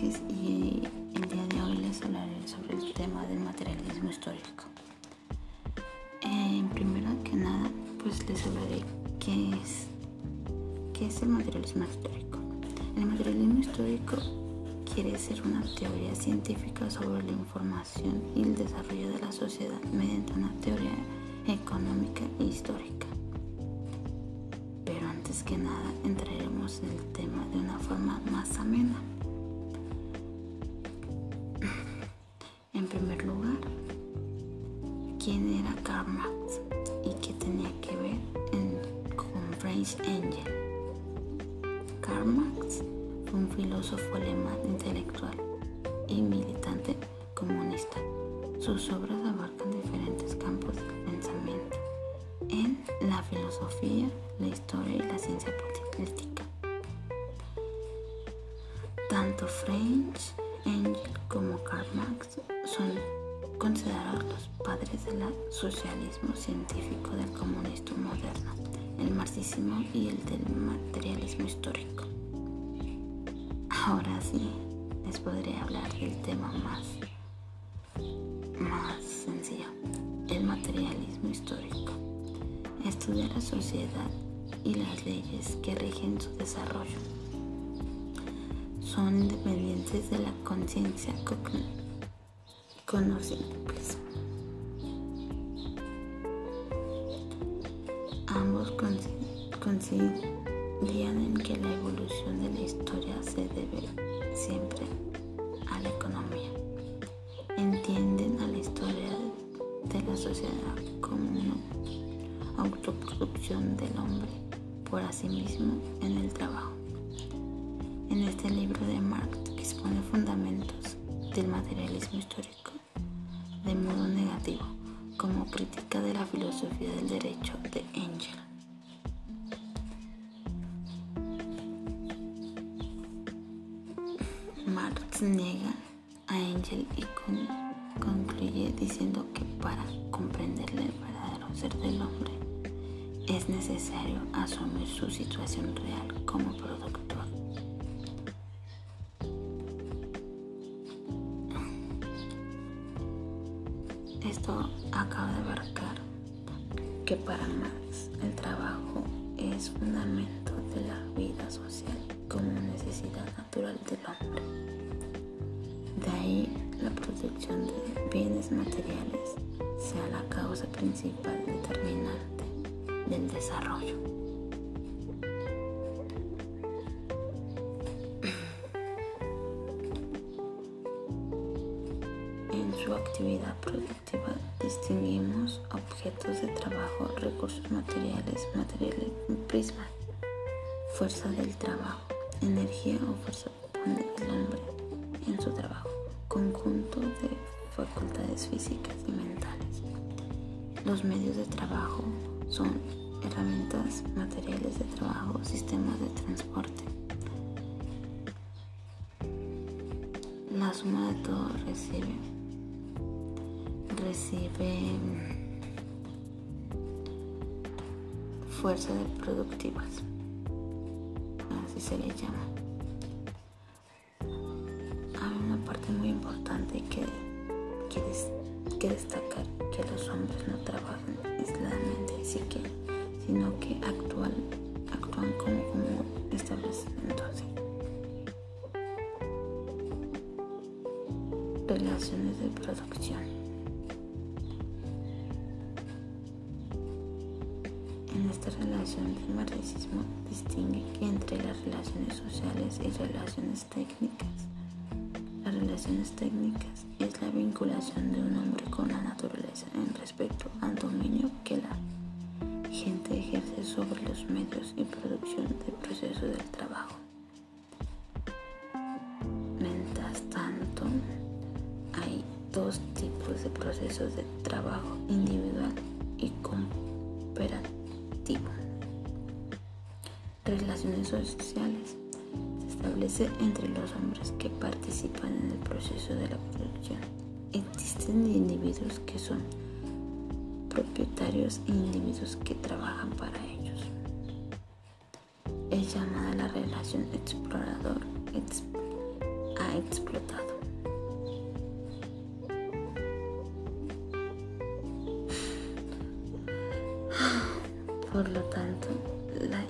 Y el día de hoy les hablaré sobre el tema del materialismo histórico. En primero que nada, pues les hablaré qué es, qué es el materialismo histórico. El materialismo histórico quiere ser una teoría científica sobre la información y el desarrollo de la sociedad mediante una teoría económica e histórica. Pero antes que nada entraremos en el tema de una forma más amena. ¿Quién era Karl Marx y qué tenía que ver con French Angel? Karl Marx fue un filósofo alemán intelectual y militante comunista. Sus obras abarcan diferentes campos del pensamiento en la filosofía, la historia y la ciencia política. Tanto French Engel del socialismo científico del comunismo moderno, el marxismo y el del materialismo histórico. Ahora sí, les podré hablar del tema más, más sencillo, el materialismo histórico. Estudia la sociedad y las leyes que rigen su desarrollo son independientes de la conciencia conocibles. Ambos coinciden en que la evolución de la historia se debe siempre a la economía. Entienden a la historia de la sociedad como una autoproducción del hombre por sí mismo en el trabajo. En este libro de Marx expone fundamentos del materialismo histórico de modo negativo, como crítica de la filosofía del derecho de Engel. Marx niega a Engel y concluye diciendo que para comprender el verdadero ser del hombre es necesario asumir su situación real como productor Esto acaba de abarcar que para Marx el trabajo es fundamento de la vida social como necesidad natural del hombre. De ahí la producción de bienes materiales sea la causa principal determinante del desarrollo. Su actividad productiva distinguimos objetos de trabajo, recursos materiales, materiales prisma, fuerza del trabajo, energía o fuerza pone el hombre en su trabajo, conjunto de facultades físicas y mentales. Los medios de trabajo son herramientas, materiales de trabajo, sistemas de transporte. La suma de todo recibe recibe fuerzas productivas, así se le llama. Hay una parte muy importante que, que, que destacar, que los hombres no trabajan aisladamente, que, sino que actúan, actúan como, como establecimientos. Relaciones de producción. En esta relación el marxismo distingue entre las relaciones sociales y relaciones técnicas. Las relaciones técnicas es la vinculación de un hombre con la naturaleza en respecto al dominio que la gente ejerce sobre los medios y producción del proceso del trabajo. Mientras tanto, hay dos tipos de procesos de trabajo individual y cooperativo Relaciones sociales. Se establece entre los hombres que participan en el proceso de la producción. Existen individuos que son propietarios e individuos que trabajan para ellos. Es llamada la relación explorador a explotado. Por lo tanto, la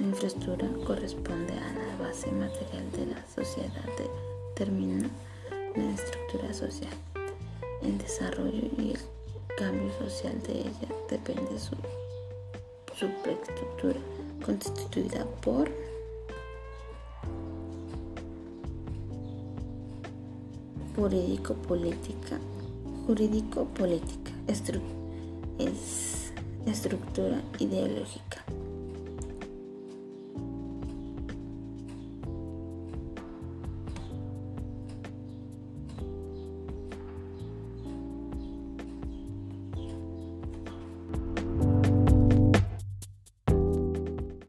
infraestructura corresponde a la base material de la sociedad, determina la estructura social. El desarrollo y el cambio social de ella depende de su superestructura constituida por jurídico-política, jurídico-política, es estructura ideológica,